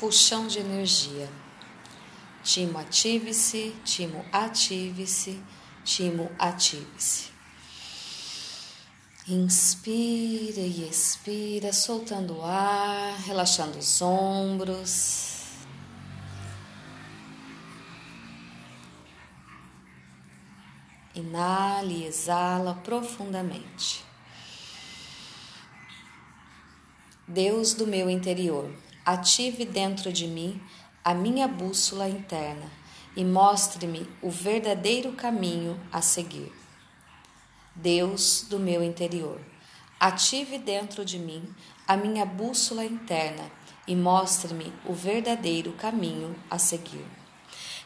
puxão de energia. Timo ative-se, timo ative-se, timo ative-se. Inspira e expira, soltando o ar, relaxando os ombros. Inale e exala profundamente. Deus do meu interior, ative dentro de mim a minha bússola interna e mostre-me o verdadeiro caminho a seguir. Deus do meu interior, ative dentro de mim a minha bússola interna e mostre-me o verdadeiro caminho a seguir.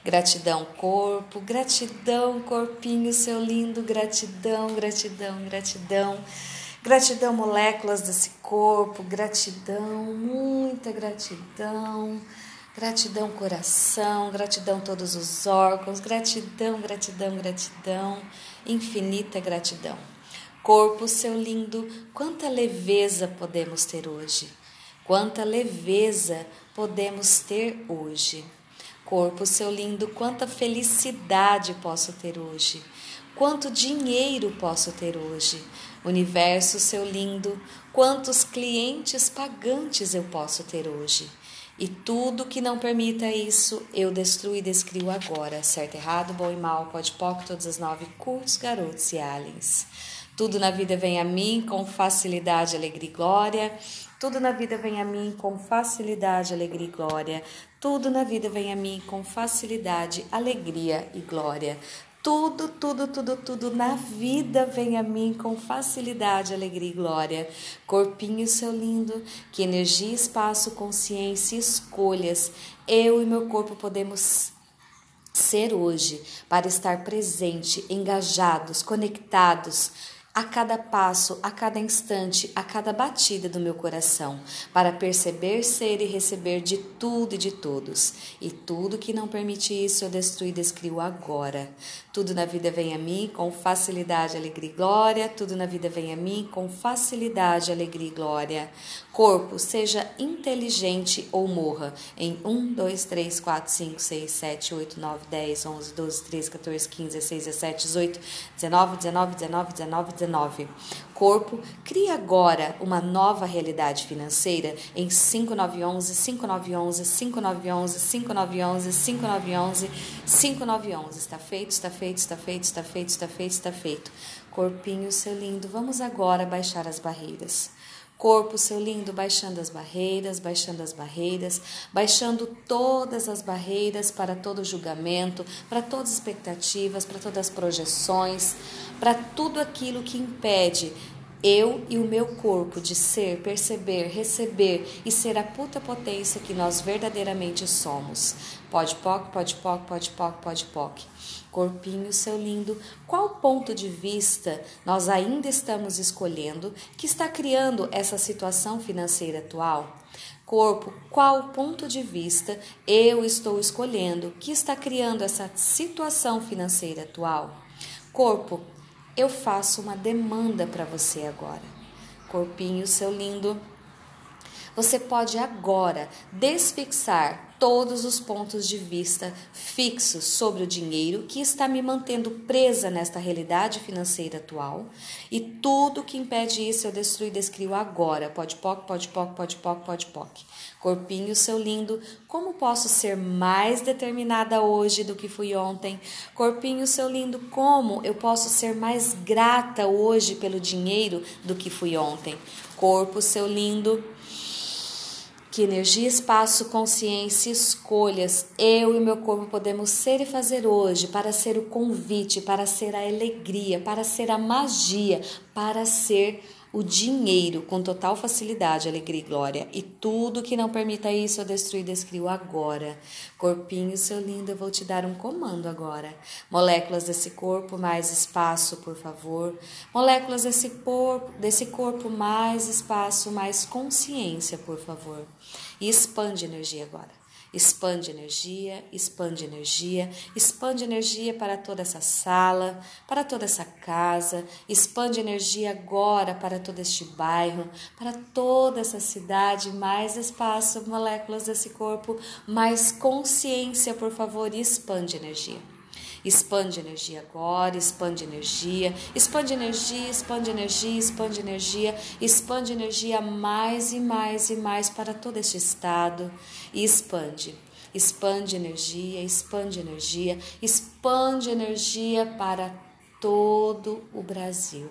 Gratidão, corpo, gratidão, corpinho, seu lindo, gratidão, gratidão, gratidão. Gratidão, moléculas desse corpo, gratidão, muita gratidão. Gratidão, coração, gratidão, todos os órgãos, gratidão, gratidão, gratidão, infinita gratidão. Corpo, seu lindo, quanta leveza podemos ter hoje, quanta leveza podemos ter hoje. Corpo, seu lindo, quanta felicidade posso ter hoje, quanto dinheiro posso ter hoje. Universo, seu lindo, quantos clientes pagantes eu posso ter hoje. E tudo que não permita isso, eu destruo e descrio agora. Certo, errado, bom e mal, pode pode, todas as nove curtos, garotos e aliens. Tudo na vida vem a mim com facilidade, alegria e glória. Tudo na vida vem a mim com facilidade, alegria e glória. Tudo na vida vem a mim com facilidade, alegria e glória. Tudo, tudo, tudo, tudo na vida vem a mim com facilidade, alegria e glória. Corpinho seu lindo, que energia, espaço, consciência, escolhas eu e meu corpo podemos ser hoje para estar presente, engajados, conectados a cada passo, a cada instante, a cada batida do meu coração, para perceber, ser e receber de tudo e de todos. E tudo que não permite isso eu destruo e descrio agora. Tudo na vida vem a mim com facilidade, alegria e glória. Tudo na vida vem a mim com facilidade, alegria e glória. Corpo, seja inteligente ou morra. Em 1, 2, 3, 4, 5, 6, 7, 8, 9, 10, 11, 12, 13, 14, 15, 16, 17, 18, 19, 19, 19, 19, 19. Corpo, crie agora uma nova realidade financeira em 5911, 5911, 5911, 5911, 5911, 5911. Está feito, está feito, está feito, está feito, está feito, está feito. Corpinho, seu lindo, vamos agora baixar as barreiras. Corpo, seu lindo, baixando as barreiras, baixando as barreiras, baixando todas as barreiras para todo julgamento, para todas as expectativas, para todas as projeções, para tudo aquilo que impede eu e o meu corpo de ser, perceber, receber e ser a puta potência que nós verdadeiramente somos. Pode poc, pode poc, pode poc, pode poc. Corpinho, seu lindo, qual ponto de vista nós ainda estamos escolhendo que está criando essa situação financeira atual? Corpo, qual ponto de vista eu estou escolhendo que está criando essa situação financeira atual? Corpo, eu faço uma demanda para você agora. Corpinho, seu lindo, você pode agora desfixar todos os pontos de vista fixos sobre o dinheiro que está me mantendo presa nesta realidade financeira atual e tudo que impede isso eu destruo e descrio agora. Pode poc, pode poc, pode poc, pode poc. Corpinho, seu lindo, como posso ser mais determinada hoje do que fui ontem? Corpinho, seu lindo, como eu posso ser mais grata hoje pelo dinheiro do que fui ontem? Corpo, seu lindo, que energia, espaço, consciência, escolhas eu e meu corpo podemos ser e fazer hoje para ser o convite, para ser a alegria, para ser a magia, para ser o dinheiro com total facilidade, alegria e glória. E tudo que não permita isso eu destruo e descrio agora. Corpinho, seu lindo, eu vou te dar um comando agora. Moléculas desse corpo, mais espaço, por favor. Moléculas desse corpo, desse corpo, mais espaço, mais consciência, por favor. E expande energia agora. Expande energia, expande energia, expande energia para toda essa sala, para toda essa casa, expande energia agora para todo este bairro, para toda essa cidade, mais espaço, moléculas desse corpo, mais consciência, por favor, expande energia. Expande energia agora, expande energia, expande energia, expande energia, expande energia, expande energia mais e mais e mais para todo este estado e expande. Expande energia, expande energia, expande energia para todo o Brasil.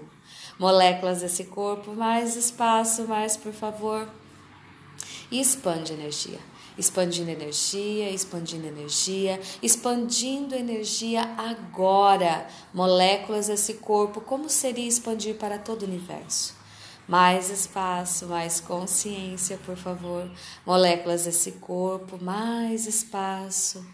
Moléculas desse corpo, mais espaço, mais por favor. E expande energia expandindo energia, expandindo energia, expandindo energia agora. Moléculas desse corpo, como seria expandir para todo o universo? Mais espaço, mais consciência, por favor. Moléculas desse corpo, mais espaço.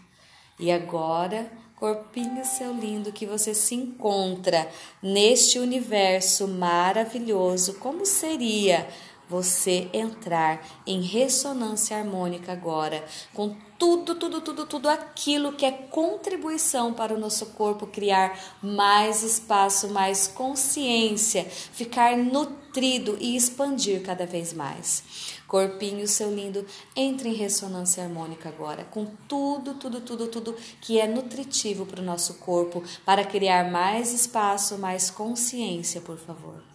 E agora, corpinho seu lindo, que você se encontra neste universo maravilhoso, como seria? Você entrar em ressonância harmônica agora com tudo, tudo, tudo, tudo aquilo que é contribuição para o nosso corpo criar mais espaço, mais consciência, ficar nutrido e expandir cada vez mais. Corpinho, seu lindo, entre em ressonância harmônica agora, com tudo, tudo, tudo, tudo que é nutritivo para o nosso corpo, para criar mais espaço, mais consciência, por favor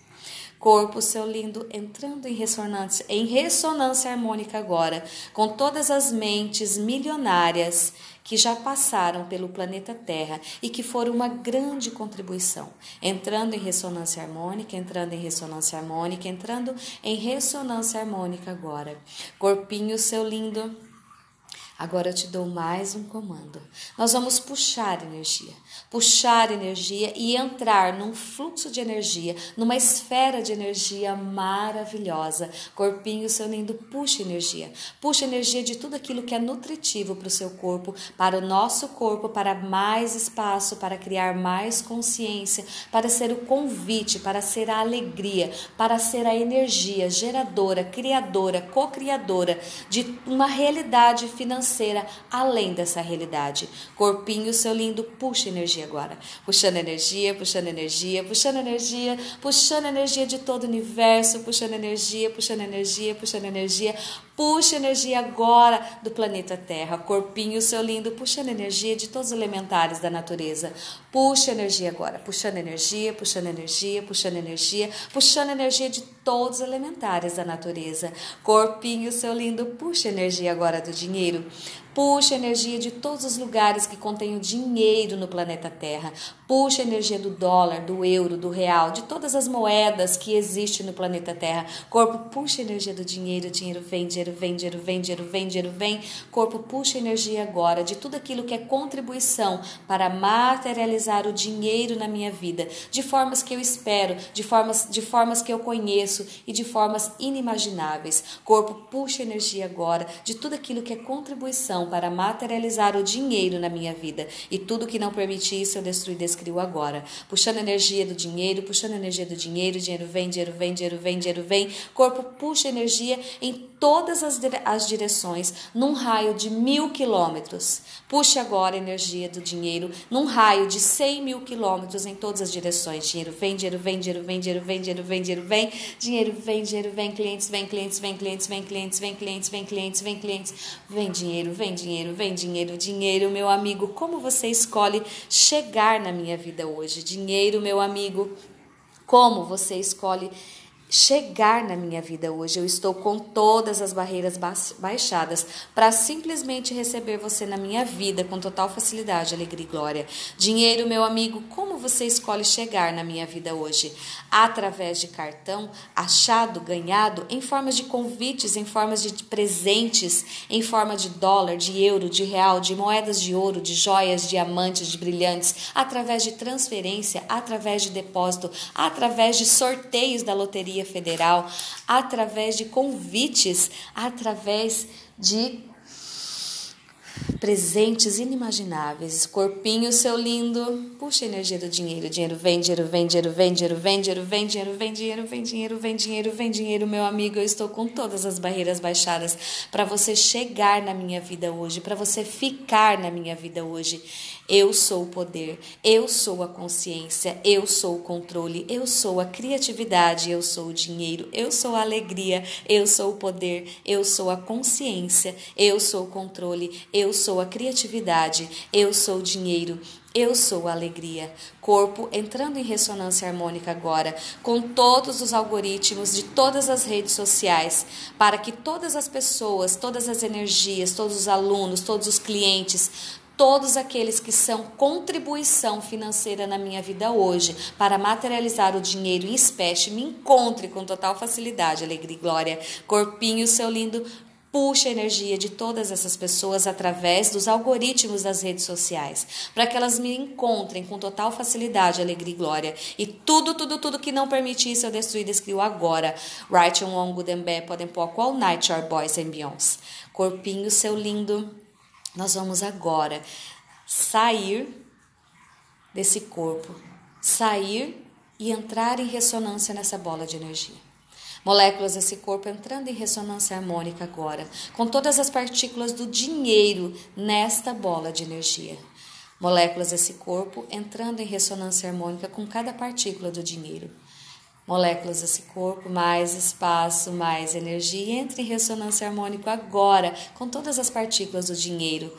corpo, seu lindo, entrando em ressonância, em ressonância harmônica agora, com todas as mentes milionárias que já passaram pelo planeta Terra e que foram uma grande contribuição, entrando em ressonância harmônica, entrando em ressonância harmônica, entrando em ressonância harmônica agora. Corpinho, seu lindo, Agora eu te dou mais um comando. Nós vamos puxar energia, puxar energia e entrar num fluxo de energia, numa esfera de energia maravilhosa. Corpinho, seu lindo, puxa energia. Puxa energia de tudo aquilo que é nutritivo para o seu corpo, para o nosso corpo, para mais espaço, para criar mais consciência, para ser o convite, para ser a alegria, para ser a energia geradora, criadora, co-criadora de uma realidade financeira além dessa realidade. Corpinho, seu lindo, puxa energia agora. Puxando energia, puxando energia, puxando energia, puxando energia de todo o universo, puxando energia, puxando energia, puxando energia. Puxa energia agora do planeta Terra. Corpinho, seu lindo, puxando energia de todos os elementares da natureza. Puxa energia agora, puxando energia, puxando energia, puxando energia, puxando energia de todos os elementares da natureza. Corpinho, seu lindo, puxa energia agora do dinheiro. Puxa energia de todos os lugares que contêm o dinheiro no planeta Terra. Puxa energia do dólar, do euro, do real, de todas as moedas que existem no planeta Terra. Corpo, puxa energia do dinheiro, dinheiro vem, dinheiro vem, dinheiro vem, dinheiro vem, dinheiro vem. Corpo, puxa energia agora de tudo aquilo que é contribuição para materializar o dinheiro na minha vida, de formas que eu espero, de formas, de formas que eu conheço e de formas inimagináveis. Corpo, puxa energia agora de tudo aquilo que é contribuição para materializar o dinheiro na minha vida. E tudo que não permite isso, eu destruo e descrio agora. Puxando energia do dinheiro, puxando energia do dinheiro, dinheiro vem, dinheiro vem, dinheiro vem, dinheiro vem. Corpo puxa energia em todas as, dire as direções, num raio de mil quilômetros. Puxe agora energia do dinheiro num raio de 100 mil quilômetros em todas as direções. Dinheiro vem, dinheiro vem, dinheiro vem, dinheiro vem, dinheiro vem, dinheiro vem, dinheiro vem, dinheiro vem, clientes vem, clientes vem, clientes vem, clientes vem, clientes vem, clientes vem, clientes vem, dinheiro vem, dinheiro, vem dinheiro, dinheiro, meu amigo. Como você escolhe chegar na minha vida hoje? Dinheiro, meu amigo. Como você escolhe chegar na minha vida hoje. Eu estou com todas as barreiras baixadas para simplesmente receber você na minha vida com total facilidade, alegria e glória. Dinheiro, meu amigo, como você escolhe chegar na minha vida hoje? Através de cartão, achado, ganhado, em formas de convites, em formas de presentes, em forma de dólar, de euro, de real, de moedas de ouro, de joias, diamantes, de brilhantes, através de transferência, através de depósito, através de sorteios da loteria Federal, através de convites, através de presentes inimagináveis. Corpinho, seu lindo, puxa a energia do dinheiro. Dinheiro vem, dinheiro vem, dinheiro vem, dinheiro vem, dinheiro vem, dinheiro vem, dinheiro vem, dinheiro vem, dinheiro vem, dinheiro, meu amigo. Eu estou com todas as barreiras baixadas para você chegar na minha vida hoje, para você ficar na minha vida hoje. Eu sou o poder, eu sou a consciência, eu sou o controle, eu sou a criatividade, eu sou o dinheiro, eu sou a alegria, eu sou o poder, eu sou a consciência, eu sou o controle, eu sou a criatividade, eu sou o dinheiro, eu sou a alegria. Corpo entrando em ressonância harmônica agora, com todos os algoritmos de todas as redes sociais, para que todas as pessoas, todas as energias, todos os alunos, todos os clientes, todos aqueles que são contribuição financeira na minha vida hoje para materializar o dinheiro em espécie me encontre com total facilidade, alegria e glória. Corpinho, seu lindo, puxa a energia de todas essas pessoas através dos algoritmos das redes sociais, para que elas me encontrem com total facilidade, alegria e glória. E tudo, tudo, tudo que não permitir isso eu destruí e descrio agora. Right on One Good and Bad, podem pôr qual night our boys and beyonds. Corpinho, seu lindo, nós vamos agora sair desse corpo, sair e entrar em ressonância nessa bola de energia. Moléculas desse corpo entrando em ressonância harmônica agora, com todas as partículas do dinheiro nesta bola de energia. Moléculas desse corpo entrando em ressonância harmônica com cada partícula do dinheiro moléculas desse corpo, mais espaço, mais energia. Entre em ressonância harmônica agora com todas as partículas do dinheiro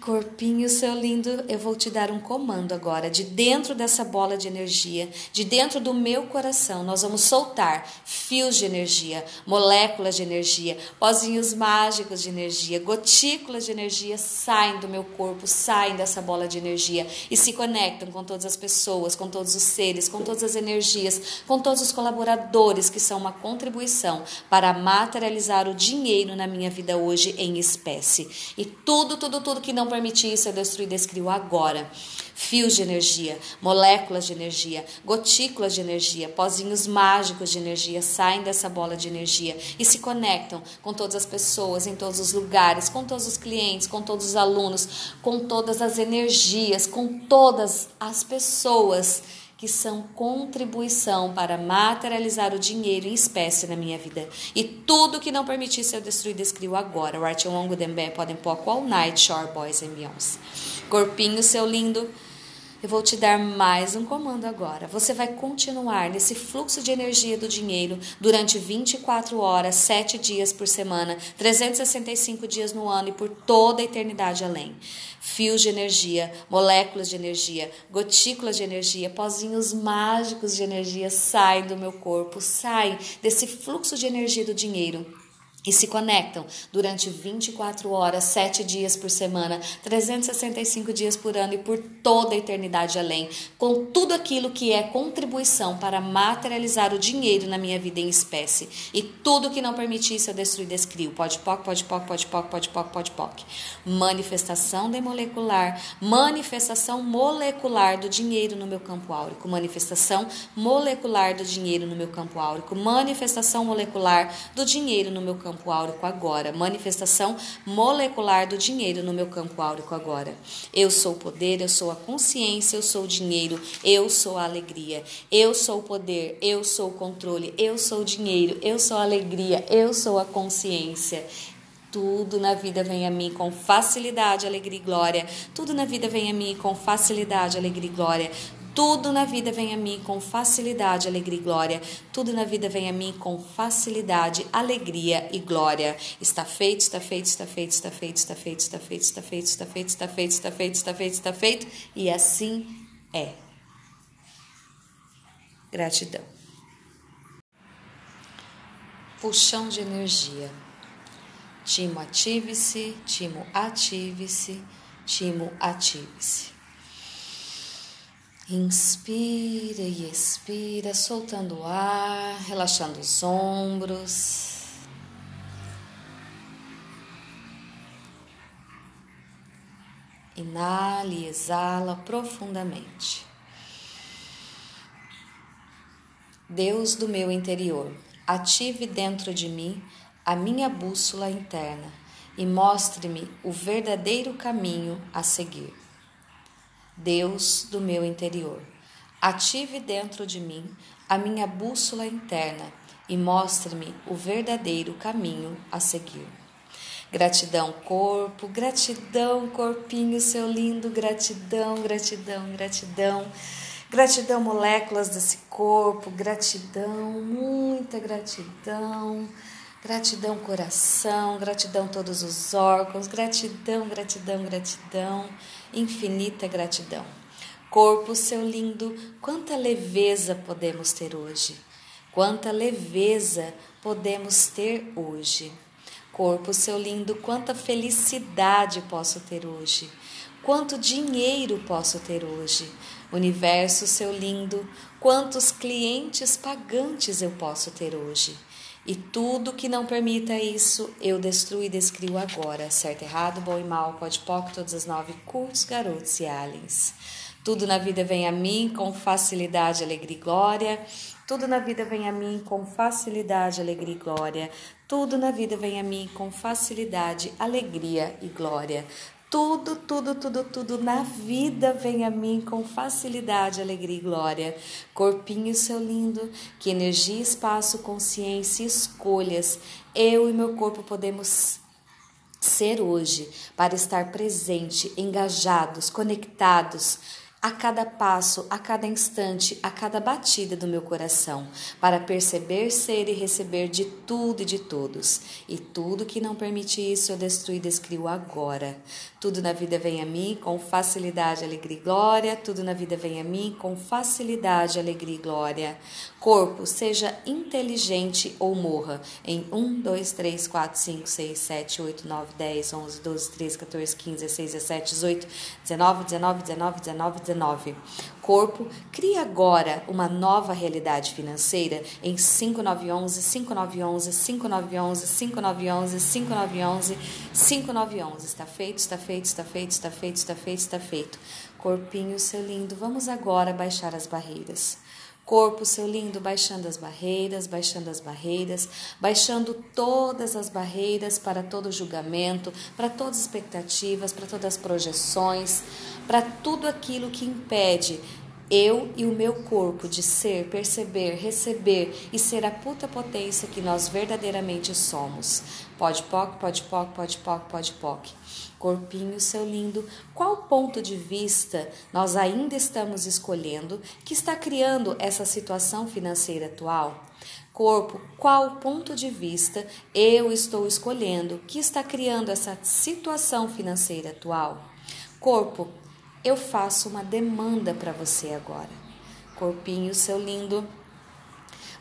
Corpinho seu lindo, eu vou te dar um comando agora. De dentro dessa bola de energia, de dentro do meu coração, nós vamos soltar fios de energia, moléculas de energia, pozinhos mágicos de energia, gotículas de energia saem do meu corpo, saem dessa bola de energia e se conectam com todas as pessoas, com todos os seres, com todas as energias, com todos os colaboradores que são uma contribuição para materializar o dinheiro na minha vida hoje em espécie. E tudo tudo, tudo que não permitir isso, eu destruí e descrio agora. Fios de energia, moléculas de energia, gotículas de energia, pozinhos mágicos de energia saem dessa bola de energia e se conectam com todas as pessoas, em todos os lugares, com todos os clientes, com todos os alunos, com todas as energias, com todas as pessoas que são contribuição para materializar o dinheiro em espécie na minha vida. E tudo que não permitisse eu destruir, descrio agora. Right along them podem pôr all night, shore boys and beyonds. Corpinho, seu lindo. Eu vou te dar mais um comando agora. Você vai continuar nesse fluxo de energia do dinheiro durante 24 horas, 7 dias por semana, 365 dias no ano e por toda a eternidade além. Fios de energia, moléculas de energia, gotículas de energia, pozinhos mágicos de energia saem do meu corpo, saem desse fluxo de energia do dinheiro e se conectam durante 24 horas, 7 dias por semana, 365 dias por ano e por toda a eternidade além, com tudo aquilo que é contribuição para materializar o dinheiro na minha vida em espécie. E tudo que não permitisse eu destruir, descrio. Pode poc, pode poc, pode poc, pode poc, pode poc. Manifestação molecular, manifestação molecular do dinheiro no meu campo áurico, manifestação molecular do dinheiro no meu campo áurico, manifestação molecular do dinheiro no meu campo campo áurico agora. Manifestação molecular do dinheiro no meu campo áurico agora. Eu sou o poder, eu sou a consciência, eu sou o dinheiro, eu sou a alegria. Eu sou o poder, eu sou o controle, eu sou o dinheiro, eu sou a alegria, eu sou a consciência. Tudo na vida vem a mim com facilidade, alegria e glória. Tudo na vida vem a mim com facilidade, alegria e glória. Tudo na vida vem a mim com facilidade, alegria e glória. Tudo na vida vem a mim com facilidade, alegria e glória. Está feito, está feito, está feito, está feito, está feito, está feito, está feito, está feito, está feito, está feito, está feito, está feito, e assim é. Gratidão. Puxão de energia. Timo ative-se, timo ative-se, timo ative-se. Inspira e expira, soltando o ar, relaxando os ombros. Inale e exala profundamente. Deus do meu interior, ative dentro de mim a minha bússola interna e mostre-me o verdadeiro caminho a seguir. Deus do meu interior, ative dentro de mim a minha bússola interna e mostre-me o verdadeiro caminho a seguir. Gratidão, corpo, gratidão, corpinho, seu lindo, gratidão, gratidão, gratidão. Gratidão, moléculas desse corpo, gratidão, muita gratidão. Gratidão, coração, gratidão, todos os órgãos, gratidão, gratidão, gratidão, infinita gratidão. Corpo, seu lindo, quanta leveza podemos ter hoje. Quanta leveza podemos ter hoje. Corpo, seu lindo, quanta felicidade posso ter hoje. Quanto dinheiro posso ter hoje. Universo, seu lindo, quantos clientes pagantes eu posso ter hoje. E tudo que não permita isso, eu destruo e descrio agora. Certo, errado, bom e mal, pode pop, todas as nove curtos, garotos e aliens. Tudo na vida vem a mim com facilidade, alegria e glória. Tudo na vida vem a mim com facilidade, alegria e glória. Tudo na vida vem a mim com facilidade, alegria e glória. Tudo, tudo, tudo, tudo na vida vem a mim com facilidade, alegria e glória. Corpinho seu lindo, que energia, espaço, consciência escolhas eu e meu corpo podemos ser hoje para estar presente, engajados, conectados a cada passo, a cada instante, a cada batida do meu coração, para perceber, ser e receber de tudo e de todos. E tudo que não permite isso eu destruo e descrio agora. Tudo na vida vem a mim com facilidade, alegria e glória. Tudo na vida vem a mim com facilidade, alegria e glória. Corpo, seja inteligente ou morra. Em 1, 2, 3, 4, 5, 6, 7, 8, 9, 10, 11, 12, 13, 14, 15, 16, 17, 18, 19, 19, 19, 19, 19. 19. Corpo, cria agora uma nova realidade financeira em 5911, 5911, 5911, 5911, 5911, 5911. Está feito, está feito, está feito, está feito, está feito, está feito. Corpinho, seu lindo, vamos agora baixar as barreiras. Corpo, seu lindo, baixando as barreiras, baixando as barreiras, baixando todas as barreiras para todo julgamento, para todas as expectativas, para todas as projeções, para tudo aquilo que impede eu e o meu corpo de ser, perceber, receber e ser a puta potência que nós verdadeiramente somos. Pode poc, pode poc, pode poc, pode poc. Corpinho, seu lindo, qual ponto de vista nós ainda estamos escolhendo que está criando essa situação financeira atual? Corpo, qual ponto de vista eu estou escolhendo que está criando essa situação financeira atual? Corpo, eu faço uma demanda para você agora. Corpinho, seu lindo,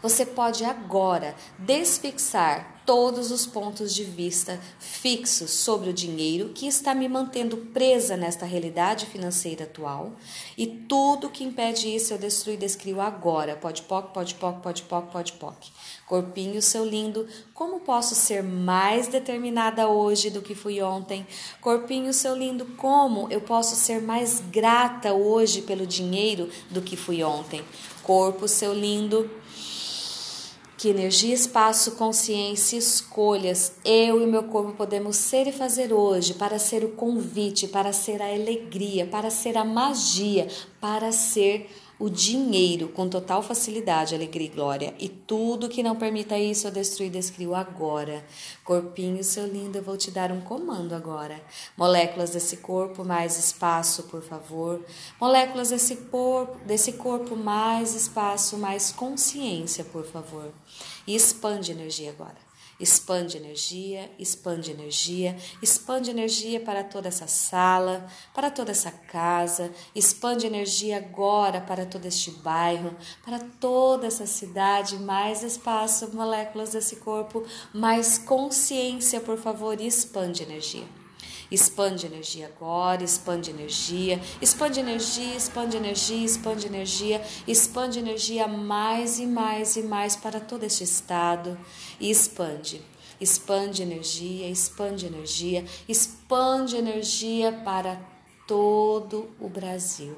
você pode agora desfixar todos os pontos de vista fixos sobre o dinheiro que está me mantendo presa nesta realidade financeira atual e tudo que impede isso eu destruo e descrio agora. Pode poc, pode poc, pode poc, pode poc. Corpinho seu lindo, como posso ser mais determinada hoje do que fui ontem? Corpinho seu lindo, como eu posso ser mais grata hoje pelo dinheiro do que fui ontem? Corpo seu lindo, que energia, espaço, consciência, escolhas eu e meu corpo podemos ser e fazer hoje para ser o convite, para ser a alegria, para ser a magia, para ser o dinheiro com total facilidade, alegria e glória. E tudo que não permita isso eu destruo e descrio agora. Corpinho, seu lindo, eu vou te dar um comando agora. Moléculas desse corpo, mais espaço, por favor. Moléculas desse corpo, desse corpo, mais espaço, mais consciência, por favor. E expande energia agora. Expande energia, expande energia, expande energia para toda essa sala, para toda essa casa, expande energia agora para todo este bairro, para toda essa cidade, mais espaço, moléculas desse corpo, mais consciência, por favor, expande energia. Expande energia agora, expande energia, expande energia, expande energia, expande energia, expande energia mais e mais e mais para todo este estado e expande. Expande energia, expande energia, expande energia para todo o Brasil.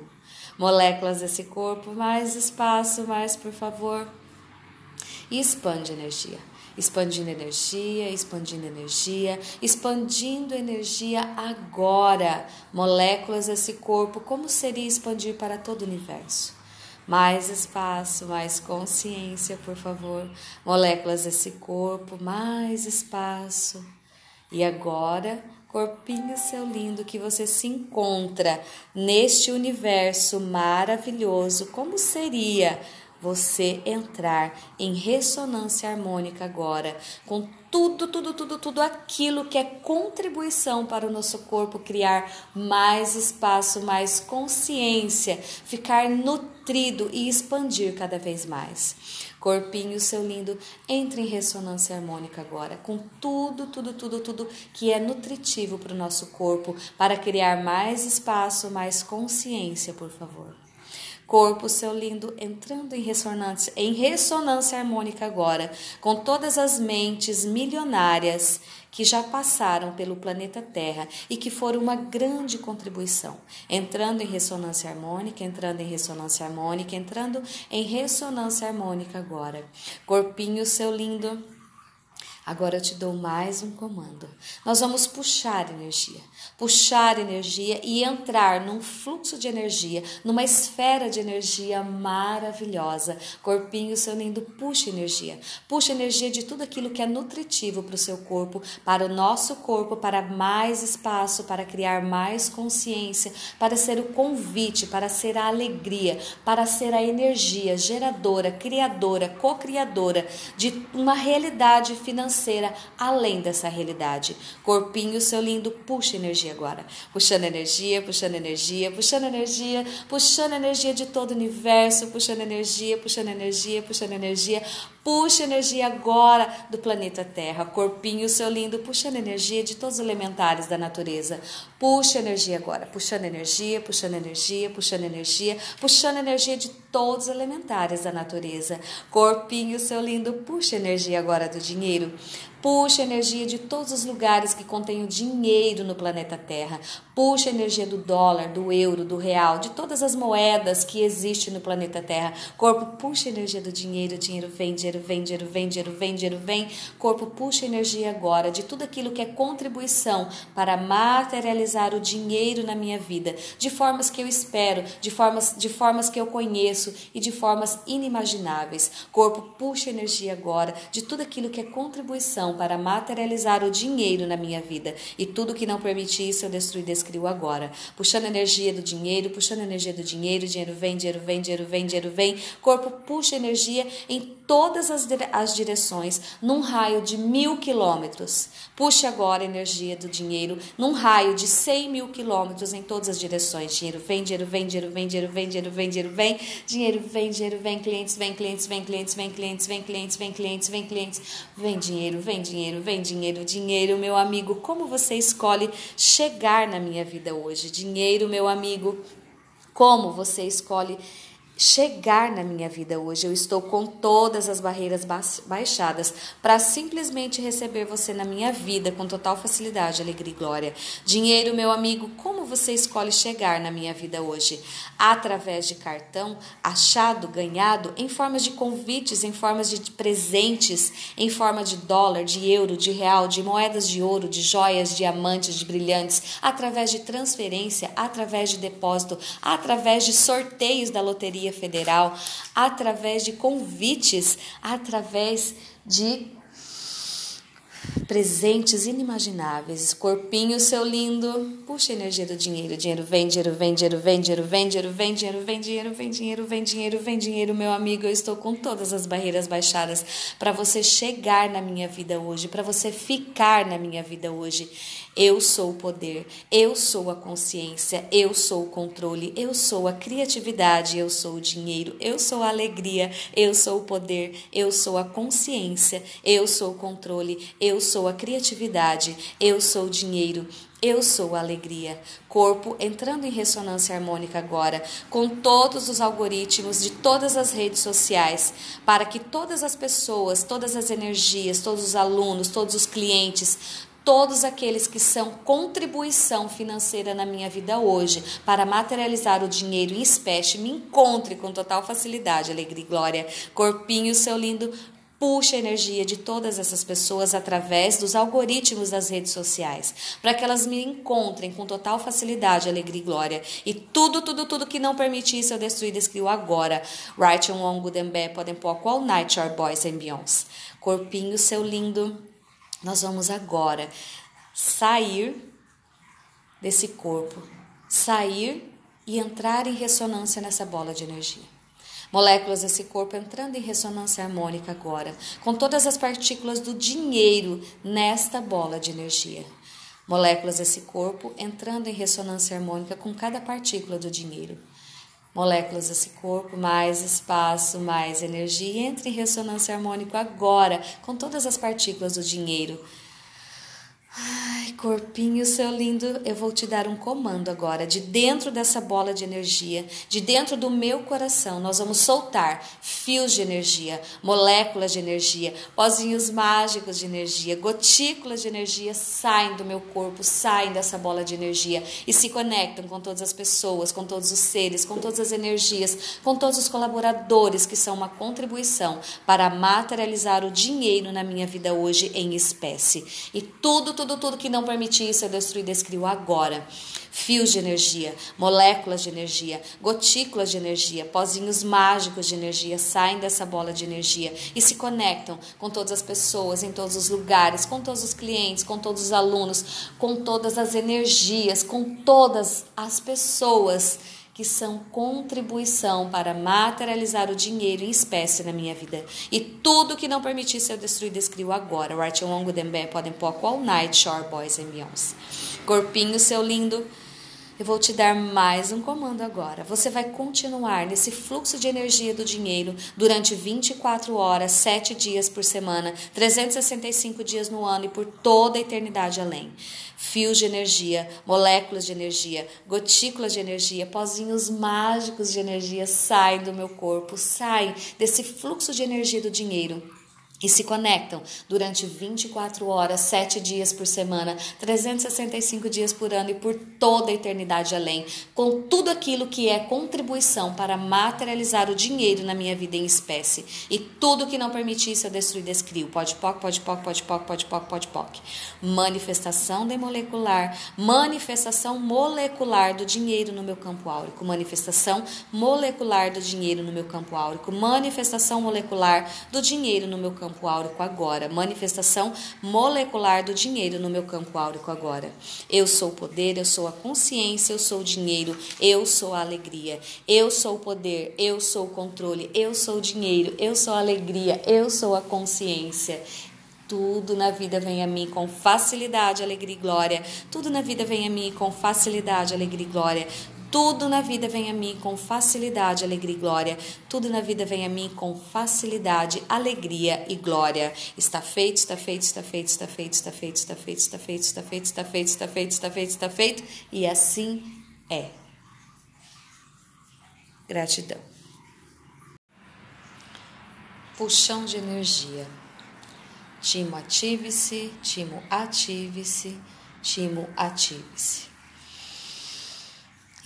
Moléculas desse corpo, mais espaço, mais por favor. E expande energia. Expandindo energia, expandindo energia, expandindo energia agora. Moléculas desse corpo, como seria expandir para todo o universo? Mais espaço, mais consciência, por favor. Moléculas desse corpo, mais espaço. E agora, corpinho seu lindo, que você se encontra neste universo maravilhoso, como seria você entrar em ressonância harmônica agora com tudo, tudo, tudo, tudo aquilo que é contribuição para o nosso corpo criar mais espaço, mais consciência, ficar nutrido e expandir cada vez mais. Corpinho, seu lindo, entre em ressonância harmônica agora, com tudo, tudo, tudo, tudo que é nutritivo para o nosso corpo, para criar mais espaço, mais consciência, por favor corpo, seu lindo, entrando em ressonância, em ressonância harmônica agora, com todas as mentes milionárias que já passaram pelo planeta Terra e que foram uma grande contribuição, entrando em ressonância harmônica, entrando em ressonância harmônica, entrando em ressonância harmônica agora. Corpinho, seu lindo, Agora eu te dou mais um comando. Nós vamos puxar energia, puxar energia e entrar num fluxo de energia, numa esfera de energia maravilhosa. Corpinho, seu lindo, puxa energia. Puxa energia de tudo aquilo que é nutritivo para o seu corpo, para o nosso corpo, para mais espaço, para criar mais consciência, para ser o convite, para ser a alegria, para ser a energia geradora, criadora, co-criadora de uma realidade financeira além dessa realidade. Corpinho, seu lindo, puxa energia agora. Puxando energia, puxando energia, puxando energia, puxando energia de todo o universo, puxando energia, puxando energia, puxando energia. Puxa energia agora do planeta Terra. Corpinho, seu lindo, puxando energia de todos os elementares da natureza. Puxa energia agora, puxando energia, puxando energia, puxando energia, puxando energia de todos os elementares da natureza. Corpinho, seu lindo, puxa energia agora do dinheiro. Puxa energia de todos os lugares que contêm o dinheiro no planeta Terra. Puxa energia do dólar, do euro, do real, de todas as moedas que existem no planeta Terra. Corpo, puxa energia do dinheiro, dinheiro vem, dinheiro vem, dinheiro vem, dinheiro vem, dinheiro vem. Corpo, puxa energia agora de tudo aquilo que é contribuição para materializar o dinheiro na minha vida, de formas que eu espero, de formas, de formas que eu conheço e de formas inimagináveis. Corpo, puxa energia agora de tudo aquilo que é contribuição para materializar o dinheiro na minha vida. E tudo que não permite isso, eu destruo e descrio agora. Puxando energia do dinheiro, puxando energia do dinheiro, dinheiro vem, dinheiro vem, dinheiro vem, dinheiro vem. Corpo puxa energia em todas as, as direções, num raio de mil quilômetros. Puxe agora energia do dinheiro num raio de 100 mil quilômetros em todas as direções. Dinheiro vem, dinheiro vem, dinheiro vem, dinheiro vem, dinheiro vem, dinheiro vem, dinheiro vem, dinheiro vem, clientes, vem, clientes, vem, clientes, vem, clientes, vem, clientes, vem, clientes, vem, clientes, vem dinheiro, vem dinheiro, vem dinheiro, dinheiro, meu amigo. Como você escolhe chegar na minha vida hoje? Dinheiro, meu amigo. Como você escolhe chegar na minha vida hoje. Eu estou com todas as barreiras baixadas para simplesmente receber você na minha vida com total facilidade, alegria e glória. Dinheiro, meu amigo, como você escolhe chegar na minha vida hoje? Através de cartão, achado, ganhado, em formas de convites, em formas de presentes, em forma de dólar, de euro, de real, de moedas de ouro, de joias, diamantes, de brilhantes, através de transferência, através de depósito, através de sorteios da loteria Federal, através de convites, através de presentes inimagináveis. Corpinho seu lindo, puxa energia do dinheiro. Dinheiro vem, dinheiro vem, dinheiro vem, dinheiro vem, dinheiro vem, dinheiro vem, dinheiro vem, dinheiro vem, dinheiro vem, dinheiro, meu amigo. Eu estou com todas as barreiras baixadas para você chegar na minha vida hoje, para você ficar na minha vida hoje. Eu sou o poder, eu sou a consciência, eu sou o controle, eu sou a criatividade, eu sou o dinheiro, eu sou a alegria, eu sou o poder, eu sou a consciência, eu sou o controle, eu sou a criatividade, eu sou o dinheiro, eu sou a alegria. Corpo entrando em ressonância harmônica agora com todos os algoritmos de todas as redes sociais, para que todas as pessoas, todas as energias, todos os alunos, todos os clientes, todos aqueles que são contribuição financeira na minha vida hoje para materializar o dinheiro em espécie, me encontre com total facilidade, alegria e glória. Corpinho, seu lindo, puxe a energia de todas essas pessoas através dos algoritmos das redes sociais, para que elas me encontrem com total facilidade, alegria e glória. E tudo, tudo, tudo que não permitir isso eu destruir, descrio agora. Right on Wong Gudembe, podem pôr qual night our boys and Beyoncé. Corpinho seu lindo, nós vamos agora sair desse corpo, sair e entrar em ressonância nessa bola de energia. Moléculas desse corpo entrando em ressonância harmônica agora, com todas as partículas do dinheiro nesta bola de energia. Moléculas desse corpo entrando em ressonância harmônica com cada partícula do dinheiro. Moléculas desse corpo, mais espaço, mais energia. Entre em ressonância harmônica agora com todas as partículas do dinheiro Ai, corpinho seu lindo, eu vou te dar um comando agora. De dentro dessa bola de energia, de dentro do meu coração, nós vamos soltar fios de energia, moléculas de energia, pozinhos mágicos de energia, gotículas de energia saem do meu corpo, saem dessa bola de energia e se conectam com todas as pessoas, com todos os seres, com todas as energias, com todos os colaboradores que são uma contribuição para materializar o dinheiro na minha vida hoje em espécie. E tudo, tudo tudo, que não permitir isso eu destruí, descrio agora. Fios de energia, moléculas de energia, gotículas de energia, pozinhos mágicos de energia saem dessa bola de energia e se conectam com todas as pessoas, em todos os lugares, com todos os clientes, com todos os alunos, com todas as energias, com todas as pessoas que são contribuição para materializar o dinheiro em espécie na minha vida. E tudo que não permitisse eu destruir, descrio agora. Right longo dembe podem pôr all night, shore boys and beyonds. Corpinho, seu lindo. Eu vou te dar mais um comando agora. Você vai continuar nesse fluxo de energia do dinheiro durante 24 horas, 7 dias por semana, 365 dias no ano e por toda a eternidade além. Fios de energia, moléculas de energia, gotículas de energia, pozinhos mágicos de energia saem do meu corpo, saem desse fluxo de energia do dinheiro e se conectam durante 24 horas, 7 dias por semana, 365 dias por ano e por toda a eternidade além, com tudo aquilo que é contribuição para materializar o dinheiro na minha vida em espécie. E tudo que não permitisse eu destruir, descrio. Pode poc, pode poc, pode poc, pode poc, pode poc. Manifestação demolecular, manifestação molecular do dinheiro no meu campo áurico, manifestação molecular do dinheiro no meu campo áurico, manifestação molecular do dinheiro no meu campo campo áurico agora, manifestação molecular do dinheiro no meu campo áurico agora. Eu sou o poder, eu sou a consciência, eu sou o dinheiro, eu sou a alegria, eu sou o poder, eu sou o controle, eu sou o dinheiro, eu sou a alegria, eu sou a consciência. Tudo na vida vem a mim com facilidade, alegria e glória. Tudo na vida vem a mim com facilidade, alegria e glória. Tudo na vida vem a mim com facilidade, alegria e glória. Tudo na vida vem a mim com facilidade, alegria e glória. Está feito, está feito, está feito, está feito, está feito, está feito, está feito, está feito, está feito, está feito, está feito, está feito, e assim é. Gratidão. Puxão de energia. Timo ative-se, timo ative-se, timo ative-se.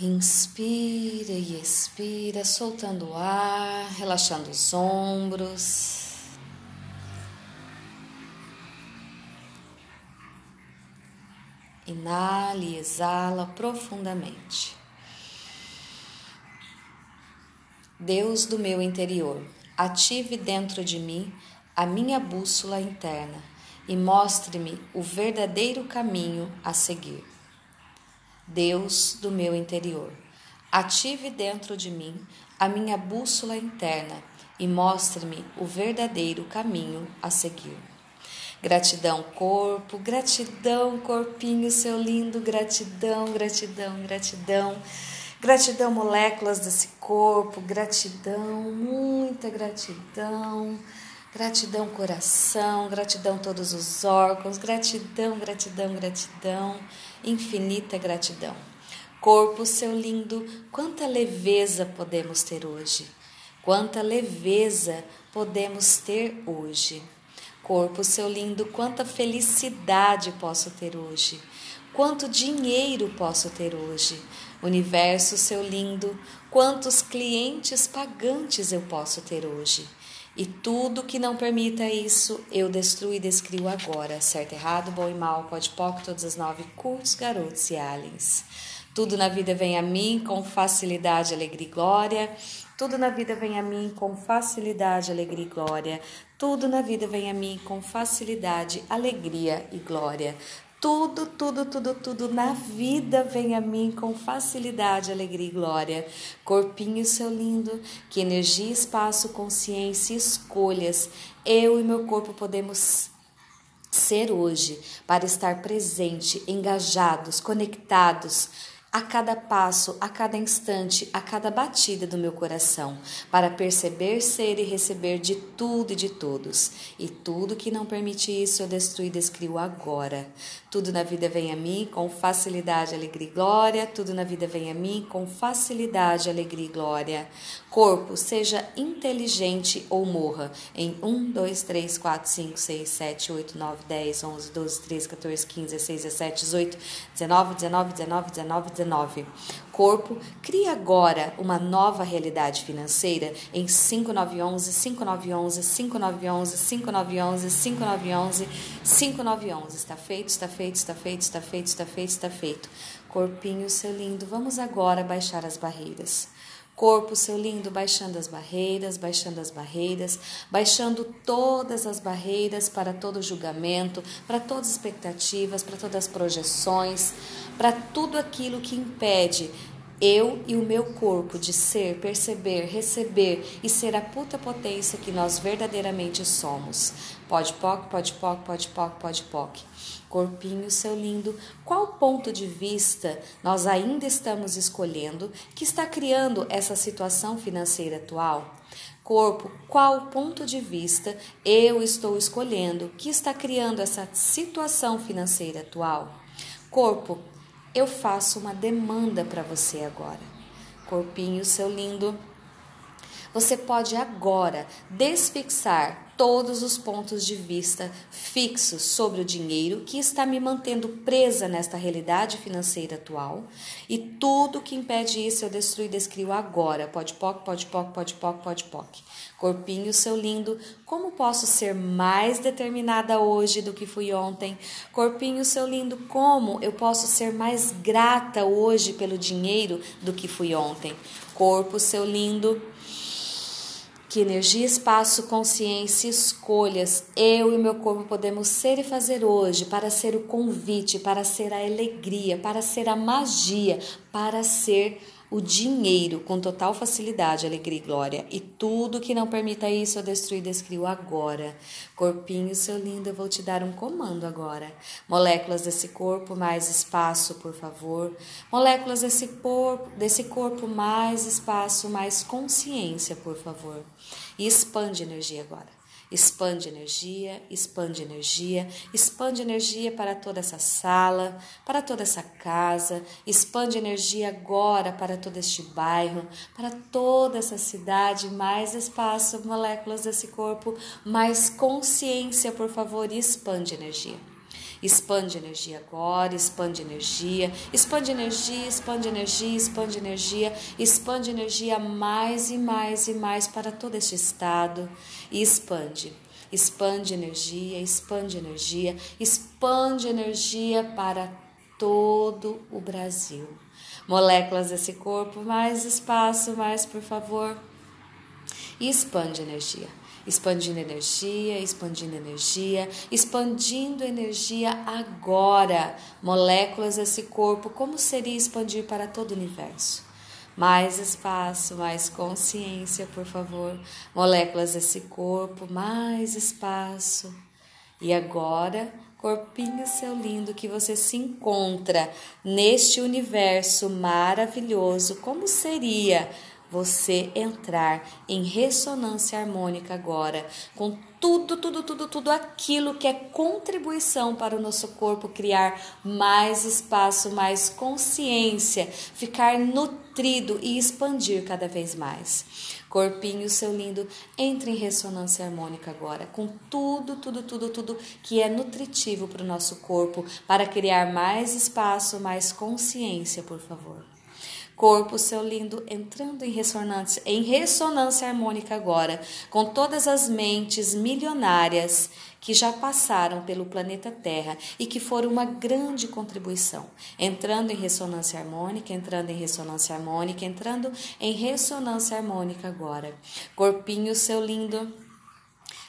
Inspira e expira, soltando o ar, relaxando os ombros. Inale e exala profundamente. Deus do meu interior, ative dentro de mim a minha bússola interna e mostre-me o verdadeiro caminho a seguir. Deus do meu interior. Ative dentro de mim a minha bússola interna e mostre-me o verdadeiro caminho a seguir. Gratidão, corpo, gratidão, corpinho, seu lindo, gratidão, gratidão, gratidão. Gratidão, moléculas desse corpo, gratidão, muita gratidão. Gratidão, coração, gratidão, todos os órgãos, gratidão, gratidão, gratidão, infinita gratidão. Corpo, seu lindo, quanta leveza podemos ter hoje, quanta leveza podemos ter hoje. Corpo, seu lindo, quanta felicidade posso ter hoje, quanto dinheiro posso ter hoje. Universo, seu lindo, quantos clientes pagantes eu posso ter hoje E tudo que não permita isso, eu destruo e descrio agora. Certo, errado, bom e mal, pode pouco, todas as nove curtos, garotos e aliens. Tudo na vida vem a mim com facilidade, alegria e glória. Tudo na vida vem a mim com facilidade, alegria e glória. Tudo na vida vem a mim com facilidade, alegria e glória. Tudo, tudo, tudo, tudo na vida vem a mim com facilidade, alegria e glória. Corpinho seu lindo, que energia, espaço, consciência, escolhas, eu e meu corpo podemos ser hoje para estar presente, engajados, conectados a cada passo, a cada instante, a cada batida do meu coração, para perceber, ser e receber de tudo e de todos. E tudo que não permite isso eu destruo e descrio agora. Tudo na vida vem a mim com facilidade, alegria e glória. Tudo na vida vem a mim com facilidade, alegria e glória. Corpo, seja inteligente ou morra. Em 1, 2, 3, 4, 5, 6, 7, 8, 9, 10, 11, 12, 13, 14, 15, 16, 17, 18, 19, 19, 19, 19, 19. Corpo, cria agora uma nova realidade financeira em 5911, 5911, 5911, 5911, 5911, 5911. Está feito, está feito, está feito, está feito, está feito, está feito. Corpinho, seu lindo, vamos agora baixar as barreiras. Corpo, seu lindo, baixando as barreiras, baixando as barreiras, baixando todas as barreiras para todo julgamento, para todas as expectativas, para todas as projeções, para tudo aquilo que impede eu e o meu corpo de ser, perceber, receber e ser a puta potência que nós verdadeiramente somos. Pode poc, pode poc, pode poc, pode poc. Corpinho, seu lindo, qual ponto de vista nós ainda estamos escolhendo que está criando essa situação financeira atual? Corpo, qual ponto de vista eu estou escolhendo que está criando essa situação financeira atual? Corpo, eu faço uma demanda para você agora. Corpinho, seu lindo, você pode agora desfixar todos os pontos de vista fixos sobre o dinheiro que está me mantendo presa nesta realidade financeira atual e tudo que impede isso eu destruo e descrio agora. Pode poc, pode poc, pode poc, pode poc. Corpinho, seu lindo, como posso ser mais determinada hoje do que fui ontem? Corpinho, seu lindo, como eu posso ser mais grata hoje pelo dinheiro do que fui ontem? Corpo, seu lindo, que energia, espaço, consciência, escolhas eu e meu corpo podemos ser e fazer hoje para ser o convite, para ser a alegria, para ser a magia, para ser o dinheiro com total facilidade, alegria e glória. E tudo que não permita isso eu destruo e descrio agora. Corpinho, seu lindo, eu vou te dar um comando agora. Moléculas desse corpo, mais espaço, por favor. Moléculas desse corpo, desse corpo, mais espaço, mais consciência, por favor. E expande energia agora. Expande energia, expande energia, expande energia para toda essa sala, para toda essa casa, expande energia agora para todo este bairro, para toda essa cidade, mais espaço, moléculas desse corpo, mais consciência, por favor, expande energia. Expande energia agora, expande energia, expande energia, expande energia, expande energia, expande energia mais e mais e mais para todo este estado e expande. Expande energia, expande energia, expande energia para todo o Brasil. Moléculas desse corpo, mais espaço, mais por favor. E expande energia expandindo energia, expandindo energia, expandindo energia agora. Moléculas desse corpo, como seria expandir para todo o universo? Mais espaço, mais consciência, por favor. Moléculas desse corpo, mais espaço. E agora, corpinho seu lindo, que você se encontra neste universo maravilhoso, como seria? Você entrar em ressonância harmônica agora com tudo, tudo, tudo, tudo aquilo que é contribuição para o nosso corpo criar mais espaço, mais consciência, ficar nutrido e expandir cada vez mais. Corpinho, seu lindo, entre em ressonância harmônica agora, com tudo, tudo, tudo, tudo que é nutritivo para o nosso corpo, para criar mais espaço, mais consciência, por favor. Corpo, seu lindo, entrando em ressonância, em ressonância harmônica agora, com todas as mentes milionárias que já passaram pelo planeta Terra e que foram uma grande contribuição, entrando em ressonância harmônica, entrando em ressonância harmônica, entrando em ressonância harmônica agora. Corpinho, seu lindo,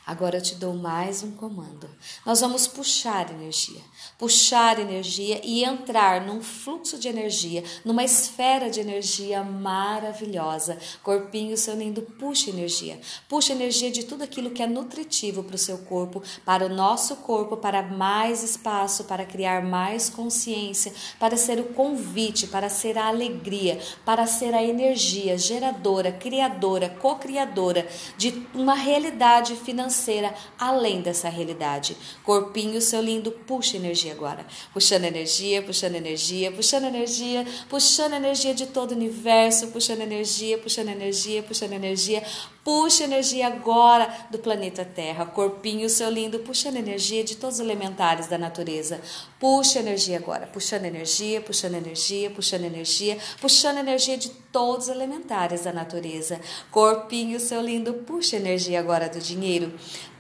Agora eu te dou mais um comando. Nós vamos puxar energia, puxar energia e entrar num fluxo de energia, numa esfera de energia maravilhosa. Corpinho, seu lindo, puxa energia. Puxa energia de tudo aquilo que é nutritivo para o seu corpo, para o nosso corpo, para mais espaço, para criar mais consciência, para ser o convite, para ser a alegria, para ser a energia geradora, criadora, co-criadora de uma realidade financeira além dessa realidade. Corpinho, seu lindo, puxa energia agora. Puxando energia, puxando energia, puxando energia, puxando energia de todo o universo, puxando energia, puxando energia, puxando energia. Puxa energia agora do planeta Terra. Corpinho, seu lindo, puxando energia de todos os elementares da natureza. Puxa energia agora, puxando energia, puxando energia, puxando energia, puxando energia de todos os elementares da natureza. Corpinho, seu lindo, puxa energia agora do dinheiro.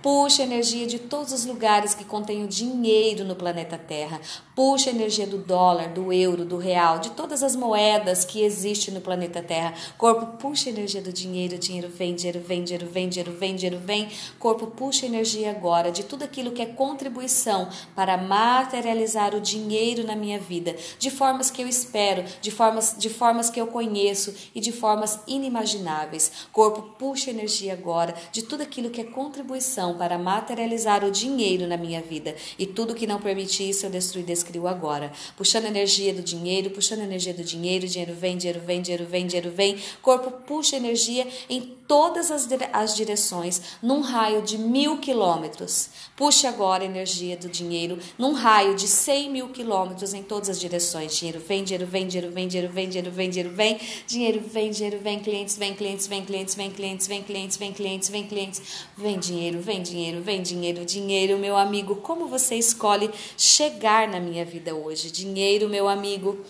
Puxa energia de todos os lugares que contêm o dinheiro no planeta Terra. Puxa energia do dólar, do euro, do real, de todas as moedas que existem no planeta Terra. Corpo, puxa energia do dinheiro, dinheiro vem, dinheiro vem, dinheiro vem, dinheiro vem, dinheiro vem. Corpo, puxa energia agora de tudo aquilo que é contribuição para materializar o dinheiro na minha vida, de formas que eu espero, de formas, de formas que eu conheço e de formas inimagináveis. Corpo, puxa energia agora de tudo aquilo que é contribuição para materializar o dinheiro na minha vida. E tudo que não permite isso, eu destruo e descrio agora. Puxando energia do dinheiro, puxando energia do dinheiro, dinheiro vem, dinheiro vem, dinheiro vem, dinheiro vem. Corpo puxa energia em todas as, dire as direções, num raio de mil quilômetros. Puxe agora energia do dinheiro num raio de 100 mil quilômetros em todas as direções. Dinheiro vem, dinheiro vem, dinheiro vem, dinheiro vem, dinheiro vem, dinheiro vem, dinheiro vem, dinheiro vem, clientes vem, clientes vem, clientes vem, clientes vem, clientes vem, clientes vem, clientes vem, dinheiro vem, dinheiro vem, dinheiro, dinheiro, meu amigo. Como você escolhe chegar na minha vida hoje? Dinheiro, meu amigo.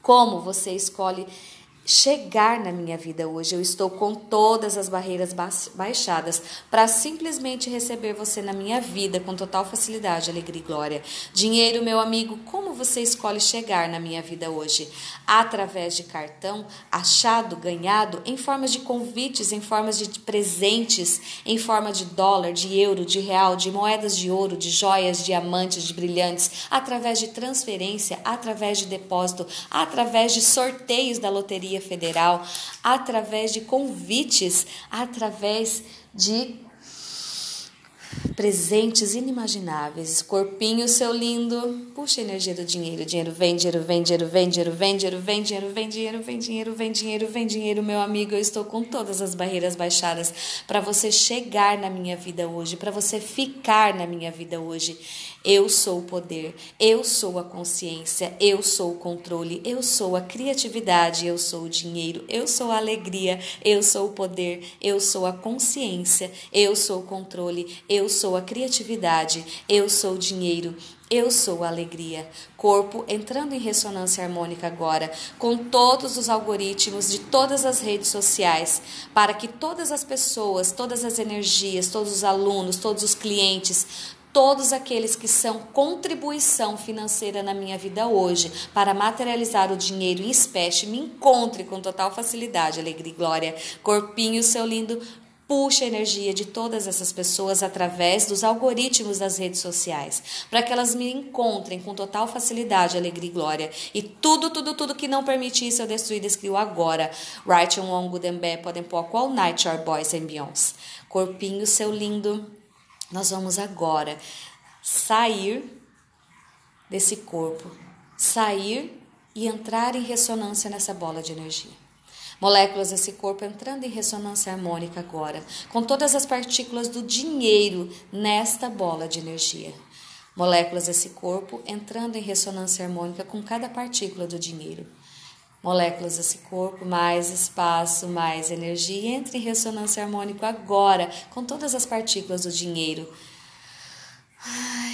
Como você escolhe chegar na minha vida hoje. Eu estou com todas as barreiras baixadas para simplesmente receber você na minha vida com total facilidade, alegria e glória. Dinheiro, meu amigo, como você escolhe chegar na minha vida hoje? Através de cartão, achado, ganhado, em formas de convites, em formas de presentes, em forma de dólar, de euro, de real, de moedas de ouro, de joias, diamantes, de brilhantes, através de transferência, através de depósito, através de sorteios da loteria Federal, através de convites, através de presentes inimagináveis. Corpinho seu lindo, puxa a energia do dinheiro. Dinheiro vem, dinheiro vem, dinheiro vem, dinheiro vem, dinheiro vem, dinheiro vem, dinheiro vem, dinheiro vem, dinheiro vem, dinheiro, meu amigo. Eu estou com todas as barreiras baixadas para você chegar na minha vida hoje, para você ficar na minha vida hoje. Eu sou o poder, eu sou a consciência, eu sou o controle, eu sou a criatividade, eu sou o dinheiro, eu sou a alegria, eu sou o poder, eu sou a consciência, eu sou o controle, eu sou a criatividade, eu sou o dinheiro, eu sou a alegria. Corpo entrando em ressonância harmônica agora, com todos os algoritmos de todas as redes sociais, para que todas as pessoas, todas as energias, todos os alunos, todos os clientes, todos aqueles que são contribuição financeira na minha vida hoje para materializar o dinheiro em espécie me encontre com total facilidade, alegria e glória. Corpinho, seu lindo, puxa a energia de todas essas pessoas através dos algoritmos das redes sociais, para que elas me encontrem com total facilidade, alegria e glória. E tudo, tudo, tudo que não permite isso eu destruí e descrio agora. Right on One Good and Bad podem pôr qual night our boys and beyonds. Corpinho, seu lindo, nós vamos agora sair desse corpo, sair e entrar em ressonância nessa bola de energia. Moléculas desse corpo entrando em ressonância harmônica agora, com todas as partículas do dinheiro nesta bola de energia. Moléculas desse corpo entrando em ressonância harmônica com cada partícula do dinheiro moléculas desse corpo, mais espaço, mais energia. Entre em ressonância harmônica agora com todas as partículas do dinheiro.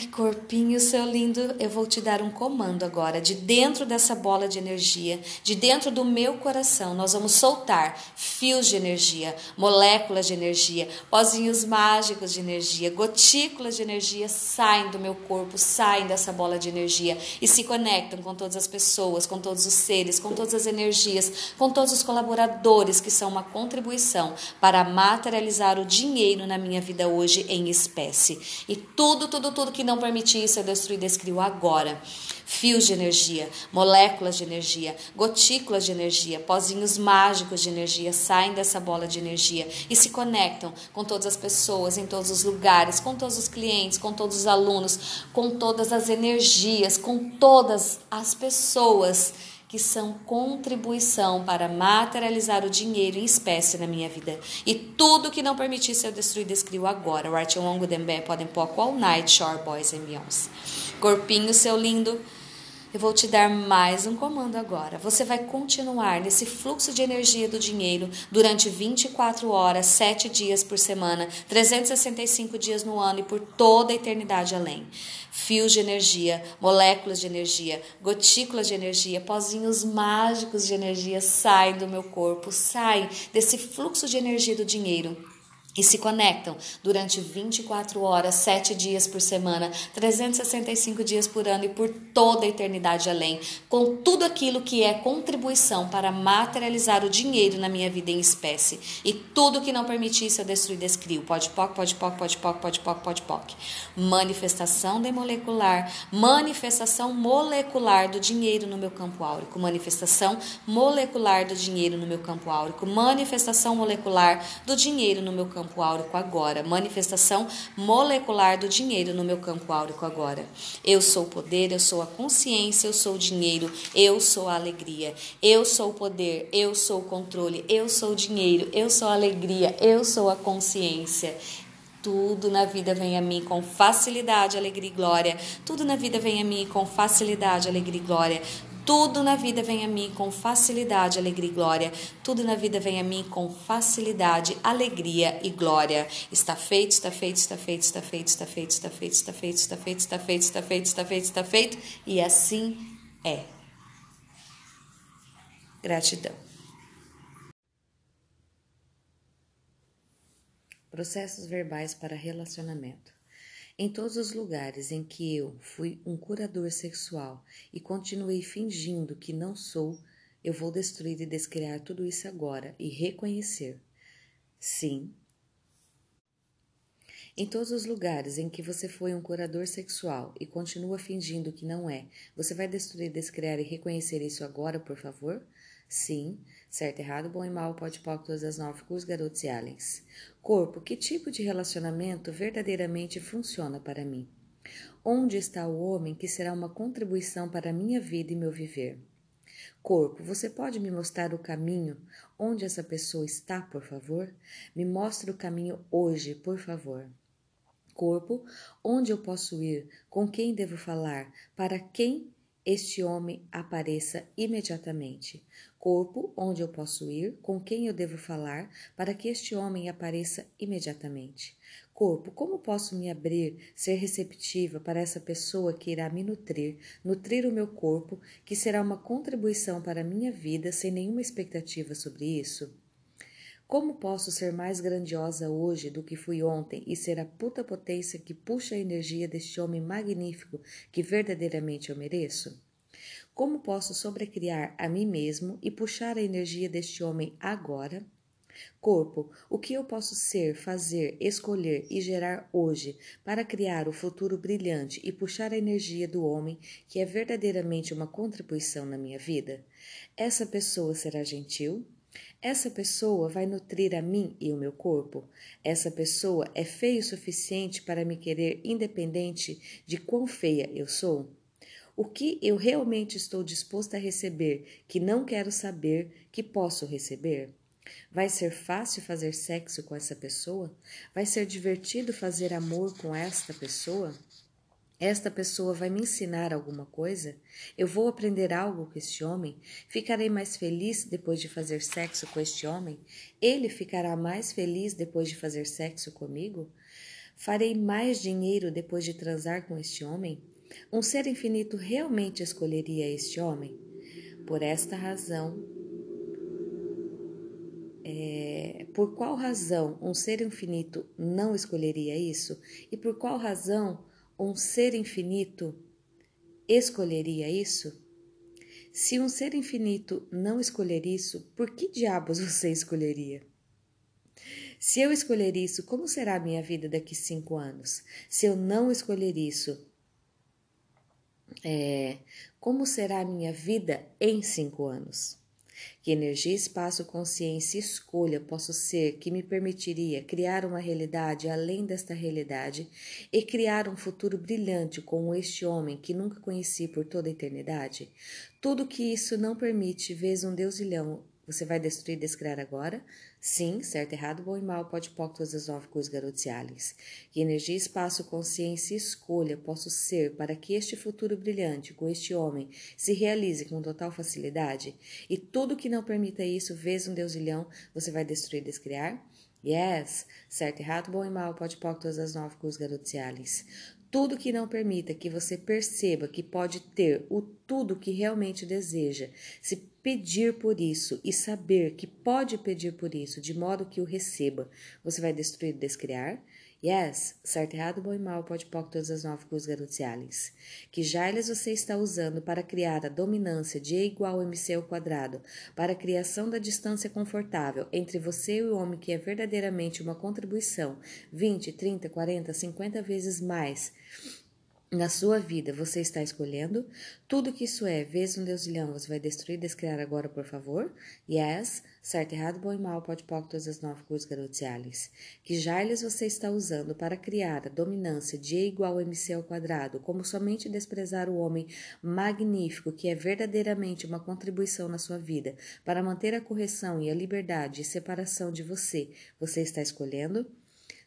Corpinho, seu lindo, eu vou te dar um comando agora. De dentro dessa bola de energia, de dentro do meu coração, nós vamos soltar fios de energia, moléculas de energia, pozinhos mágicos de energia, gotículas de energia saem do meu corpo, saem dessa bola de energia e se conectam com todas as pessoas, com todos os seres, com todas as energias, com todos os colaboradores que são uma contribuição para materializar o dinheiro na minha vida hoje em espécie. E tudo, tudo, tudo que não permitir isso, eu destruí e descrio agora. Fios de energia, moléculas de energia, gotículas de energia, pozinhos mágicos de energia saem dessa bola de energia e se conectam com todas as pessoas, em todos os lugares, com todos os clientes, com todos os alunos, com todas as energias, com todas as pessoas que são contribuição para materializar o dinheiro em espécie na minha vida. E tudo que não permitisse eu destruir, descrio agora. O Arte Longo Dembe podem pôr all night, Shore Boys and Beyoncé. Corpinho, seu lindo. Eu vou te dar mais um comando agora. Você vai continuar nesse fluxo de energia do dinheiro durante 24 horas, 7 dias por semana, 365 dias no ano e por toda a eternidade além. Fios de energia, moléculas de energia, gotículas de energia, pozinhos mágicos de energia saem do meu corpo, saem desse fluxo de energia do dinheiro e se conectam durante 24 horas, 7 dias por semana, 365 dias por ano e por toda a eternidade além, com tudo aquilo que é contribuição para materializar o dinheiro na minha vida em espécie. E tudo que não permitisse eu destruir, descrio. Pode poc, pode poc, pode poc, pode poc, pode poc. Manifestação demolecular, manifestação molecular do dinheiro no meu campo áurico, manifestação molecular do dinheiro no meu campo áurico, manifestação molecular do dinheiro no meu campo campo áurico agora, manifestação molecular do dinheiro no meu campo áurico agora. Eu sou o poder, eu sou a consciência, eu sou o dinheiro, eu sou a alegria, eu sou o poder, eu sou o controle, eu sou o dinheiro, eu sou a alegria, eu sou a consciência. Tudo na vida vem a mim com facilidade, alegria e glória. Tudo na vida vem a mim com facilidade, alegria e glória. Tudo na vida vem a mim com facilidade, alegria e glória. Tudo na vida vem a mim com facilidade, alegria e glória. Está feito, está feito, está feito, está feito, está feito, está feito, está feito, está feito, está feito, está feito, está feito, está feito, e assim é. Gratidão. Processos verbais para relacionamento. Em todos os lugares em que eu fui um curador sexual e continuei fingindo que não sou, eu vou destruir e descriar tudo isso agora e reconhecer. Sim. Em todos os lugares em que você foi um curador sexual e continua fingindo que não é, você vai destruir, descriar e reconhecer isso agora, por favor? Sim. Certo, errado, bom e mal, pode pôr todas as nove cus, garotos e aliens. Corpo, que tipo de relacionamento verdadeiramente funciona para mim? Onde está o homem que será uma contribuição para a minha vida e meu viver? Corpo, você pode me mostrar o caminho onde essa pessoa está, por favor? Me mostre o caminho hoje, por favor. Corpo, onde eu posso ir? Com quem devo falar? Para quem este homem apareça imediatamente. Corpo, onde eu posso ir, com quem eu devo falar, para que este homem apareça imediatamente. Corpo, como posso me abrir, ser receptiva para essa pessoa que irá me nutrir, nutrir o meu corpo, que será uma contribuição para a minha vida sem nenhuma expectativa sobre isso? Como posso ser mais grandiosa hoje do que fui ontem e ser a puta potência que puxa a energia deste homem magnífico que verdadeiramente eu mereço? Como posso sobrecriar a mim mesmo e puxar a energia deste homem agora? Corpo, o que eu posso ser, fazer, escolher e gerar hoje para criar o futuro brilhante e puxar a energia do homem que é verdadeiramente uma contribuição na minha vida? Essa pessoa será gentil? Essa pessoa vai nutrir a mim e o meu corpo? Essa pessoa é feia o suficiente para me querer independente de quão feia eu sou? O que eu realmente estou disposta a receber que não quero saber que posso receber? Vai ser fácil fazer sexo com essa pessoa? Vai ser divertido fazer amor com esta pessoa? Esta pessoa vai me ensinar alguma coisa? Eu vou aprender algo com este homem? Ficarei mais feliz depois de fazer sexo com este homem? Ele ficará mais feliz depois de fazer sexo comigo? Farei mais dinheiro depois de transar com este homem? Um ser infinito realmente escolheria este homem? Por esta razão, é, por qual razão um ser infinito não escolheria isso? E por qual razão um ser infinito escolheria isso? Se um ser infinito não escolher isso, por que diabos você escolheria? Se eu escolher isso, como será a minha vida daqui cinco anos? Se eu não escolher isso, é, como será a minha vida em cinco anos? Que energia, espaço, consciência e escolha posso ser que me permitiria criar uma realidade além desta realidade e criar um futuro brilhante com este homem que nunca conheci por toda a eternidade? Tudo que isso não permite, vês um deusilhão você vai destruir e descriar agora? Sim, certo, errado, bom e mal, pode pôr todas as nove coisas garotiales. Que energia, espaço, consciência e escolha posso ser para que este futuro brilhante com este homem se realize com total facilidade? E tudo que não permita isso, vês um deusilhão, você vai destruir e descriar? Yes, certo, errado, bom e mal, pode pôr todas as nove coisas garotiales tudo que não permita que você perceba que pode ter o tudo que realmente deseja, se pedir por isso e saber que pode pedir por isso, de modo que o receba, você vai destruir e descriar? Yes, certo, errado, bom e mal, pode pôr todas as nove cruz garotiales. Que jailes você está usando para criar a dominância de E igual MC ao quadrado, para a criação da distância confortável entre você e o homem que é verdadeiramente uma contribuição 20, 30, 40, 50 vezes mais na sua vida você está escolhendo? Tudo que isso é, vez um deusilhão, você vai destruir e descriar agora, por favor? Yes, certo, errado, bom e mal, pode pôr todas as nove cruz garotiales. Que jailes você está usando para criar a dominância de E igual a MC ao quadrado, como somente desprezar o homem magnífico que é verdadeiramente uma contribuição na sua vida, para manter a correção e a liberdade e separação de você, você está escolhendo?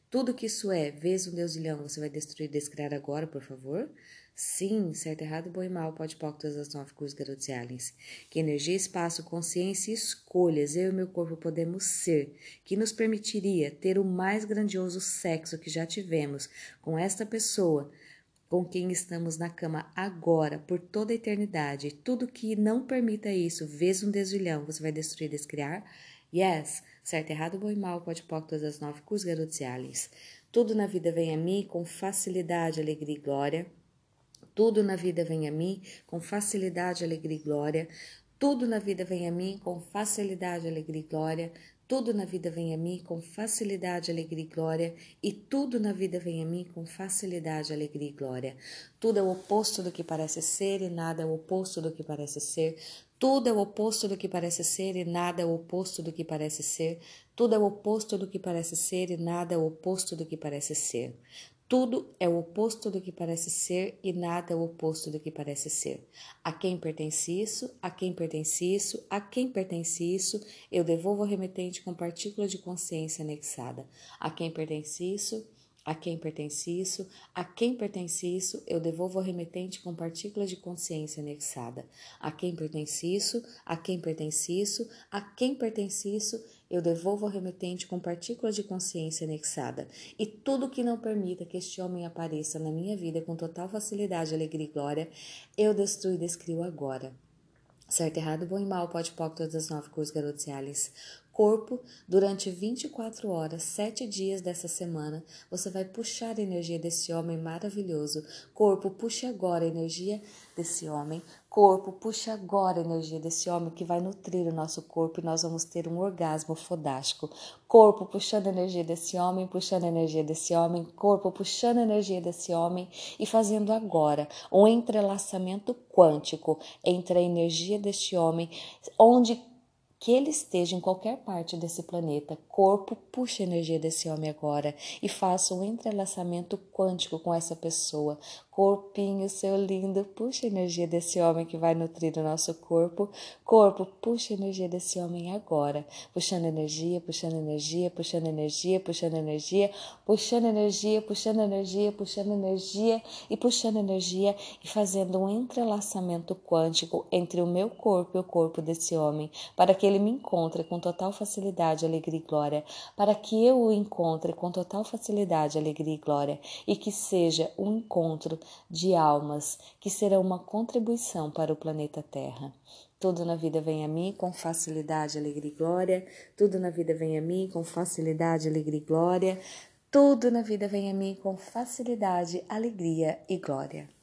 Tudo que isso é, vês um deusilhão, você vai destruir e descriar agora, por favor? Sim, certo, errado, bom e mal, pode pôr todas as nove cruzes garotiales. Que energia, espaço, consciência e escolhas eu e meu corpo podemos ser, que nos permitiria ter o mais grandioso sexo que já tivemos com esta pessoa, com quem estamos na cama agora, por toda a eternidade. Tudo que não permita isso, vês um deusilhão, você vai destruir e descriar? Yes, certo, errado, bom e mal, pode pôr todas as nove cus garotiales. Tudo na vida vem a mim com facilidade, alegria e glória. Tudo na vida vem a mim com facilidade, alegria e glória. Tudo na vida vem a mim com facilidade, alegria e glória. Tudo na vida vem a mim com facilidade, alegria e glória, e tudo na vida vem a mim com facilidade, alegria e glória. Tudo é o oposto do que parece ser e nada é o oposto do que parece ser. Tudo é o oposto do que parece ser e nada é o oposto do que parece ser. Tudo é o oposto do que parece ser e nada é o oposto do que parece ser. Tudo é o oposto do que parece ser e nada é o oposto do que parece ser. A quem pertence isso? A quem pertence isso? A quem pertence isso? Eu devolvo ao remetente com partícula de consciência anexada. A quem pertence isso? A quem pertence isso? A quem pertence isso? Eu devolvo ao remetente com partículas de consciência anexada. A quem pertence isso? A quem pertence isso? A quem pertence isso? Eu devolvo ao remetente com partículas de consciência anexada. E tudo que não permita que este homem apareça na minha vida com total facilidade, alegria e glória, eu destruo e descrio agora. Certo, errado, bom e mal, pode pôr todas as nove cores garotiales corpo durante 24 horas, sete dias dessa semana. Você vai puxar a energia desse homem maravilhoso. Corpo, puxe agora a energia desse homem. Corpo, puxe agora a energia desse homem que vai nutrir o nosso corpo e nós vamos ter um orgasmo fodástico. Corpo, puxando a energia desse homem, puxando a energia desse homem. Corpo, puxando a energia desse homem e fazendo agora um entrelaçamento quântico entre a energia deste homem, onde que ele esteja em qualquer parte desse planeta, corpo, puxe a energia desse homem agora e faça um entrelaçamento quântico com essa pessoa. Corpinho, seu lindo, puxa a energia desse homem que vai nutrir o nosso corpo. Corpo, puxa a energia desse homem agora. Puxando energia, puxando energia, puxando energia, puxando energia, puxando energia, puxando energia, puxando energia. E puxando energia e fazendo um entrelaçamento quântico entre o meu corpo e o corpo desse homem, para que ele me encontre com total facilidade, alegria e glória, para que eu o encontre com total facilidade, alegria e glória, e que seja um encontro de almas que serão uma contribuição para o planeta Terra. Tudo na vida vem a mim com facilidade, alegria e glória. Tudo na vida vem a mim com facilidade, alegria e glória. Tudo na vida vem a mim com facilidade, alegria e glória.